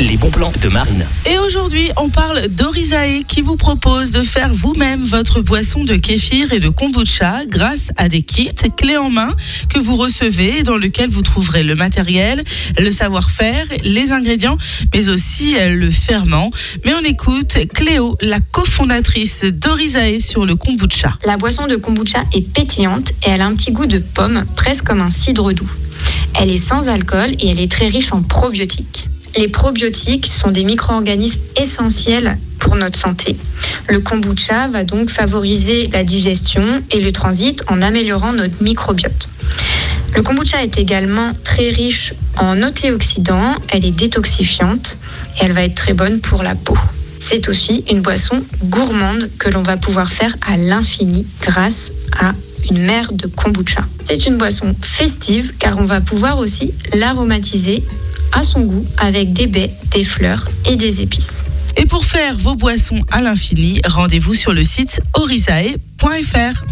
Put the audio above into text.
les bons plans de Marine. Et aujourd'hui, on parle d'Orizae qui vous propose de faire vous-même votre boisson de kéfir et de kombucha grâce à des kits clés en main que vous recevez et dans lequel vous trouverez le matériel, le savoir-faire, les ingrédients, mais aussi le ferment. Mais on écoute Cléo, la cofondatrice d'Orizae sur le kombucha. La boisson de kombucha est pétillante et elle a un petit goût de pomme, presque comme un cidre doux. Elle est sans alcool et elle est très riche en probiotiques. Les probiotiques sont des micro-organismes essentiels pour notre santé. Le kombucha va donc favoriser la digestion et le transit en améliorant notre microbiote. Le kombucha est également très riche en antioxydants, elle est détoxifiante et elle va être très bonne pour la peau. C'est aussi une boisson gourmande que l'on va pouvoir faire à l'infini grâce à une mer de kombucha. C'est une boisson festive car on va pouvoir aussi l'aromatiser à son goût avec des baies, des fleurs et des épices. Et pour faire vos boissons à l'infini, rendez-vous sur le site orizae.fr.